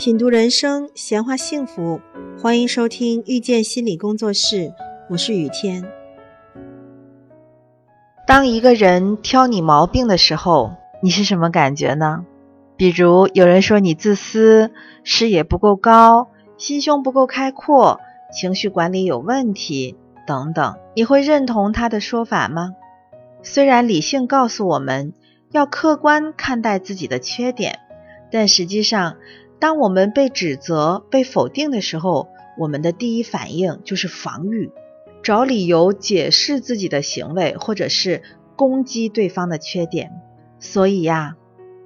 品读人生，闲话幸福，欢迎收听遇见心理工作室，我是雨天。当一个人挑你毛病的时候，你是什么感觉呢？比如有人说你自私，视野不够高，心胸不够开阔，情绪管理有问题等等，你会认同他的说法吗？虽然理性告诉我们要客观看待自己的缺点，但实际上。当我们被指责、被否定的时候，我们的第一反应就是防御，找理由解释自己的行为，或者是攻击对方的缺点。所以呀，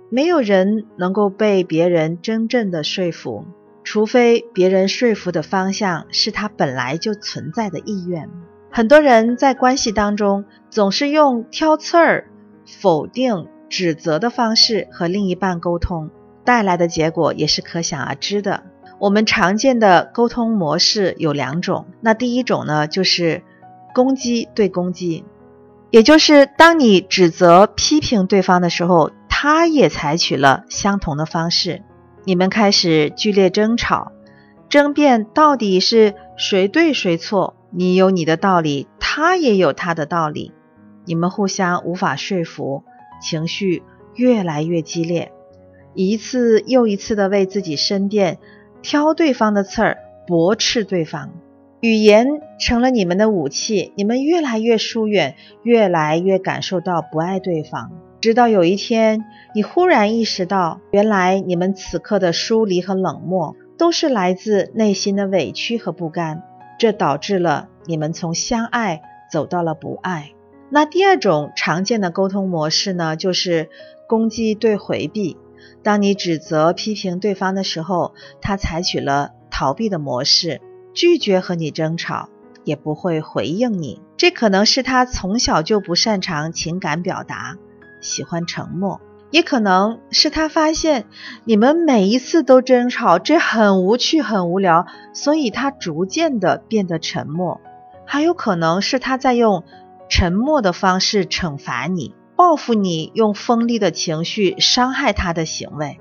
没有人能够被别人真正的说服，除非别人说服的方向是他本来就存在的意愿。很多人在关系当中总是用挑刺儿、否定、指责的方式和另一半沟通。带来的结果也是可想而知的。我们常见的沟通模式有两种，那第一种呢，就是攻击对攻击，也就是当你指责、批评对方的时候，他也采取了相同的方式，你们开始剧烈争吵，争辩到底是谁对谁错，你有你的道理，他也有他的道理，你们互相无法说服，情绪越来越激烈。一次又一次的为自己申辩，挑对方的刺儿，驳斥对方，语言成了你们的武器，你们越来越疏远，越来越感受到不爱对方。直到有一天，你忽然意识到，原来你们此刻的疏离和冷漠，都是来自内心的委屈和不甘，这导致了你们从相爱走到了不爱。那第二种常见的沟通模式呢，就是攻击对回避。当你指责、批评对方的时候，他采取了逃避的模式，拒绝和你争吵，也不会回应你。这可能是他从小就不擅长情感表达，喜欢沉默；也可能是他发现你们每一次都争吵，这很无趣、很无聊，所以他逐渐的变得沉默；还有可能是他在用沉默的方式惩罚你。报复你用锋利的情绪伤害他的行为，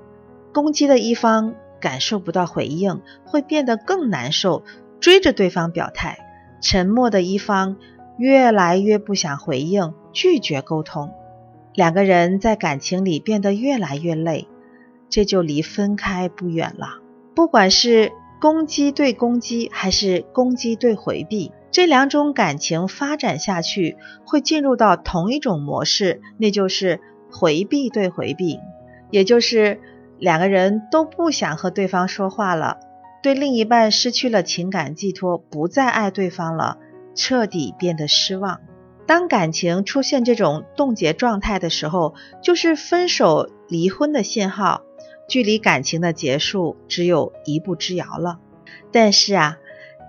攻击的一方感受不到回应，会变得更难受，追着对方表态；沉默的一方越来越不想回应，拒绝沟通。两个人在感情里变得越来越累，这就离分开不远了。不管是攻击对攻击，还是攻击对回避。这两种感情发展下去，会进入到同一种模式，那就是回避对回避，也就是两个人都不想和对方说话了，对另一半失去了情感寄托，不再爱对方了，彻底变得失望。当感情出现这种冻结状态的时候，就是分手、离婚的信号，距离感情的结束只有一步之遥了。但是啊。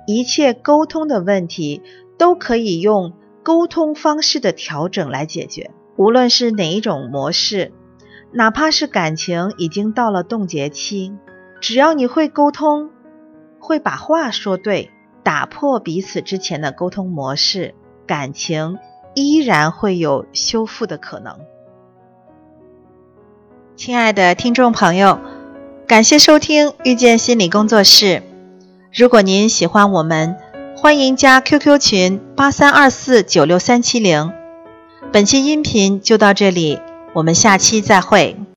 一切沟通的问题都可以用沟通方式的调整来解决，无论是哪一种模式，哪怕是感情已经到了冻结期，只要你会沟通，会把话说对，打破彼此之前的沟通模式，感情依然会有修复的可能。亲爱的听众朋友，感谢收听遇见心理工作室。如果您喜欢我们，欢迎加 QQ 群八三二四九六三七零。本期音频就到这里，我们下期再会。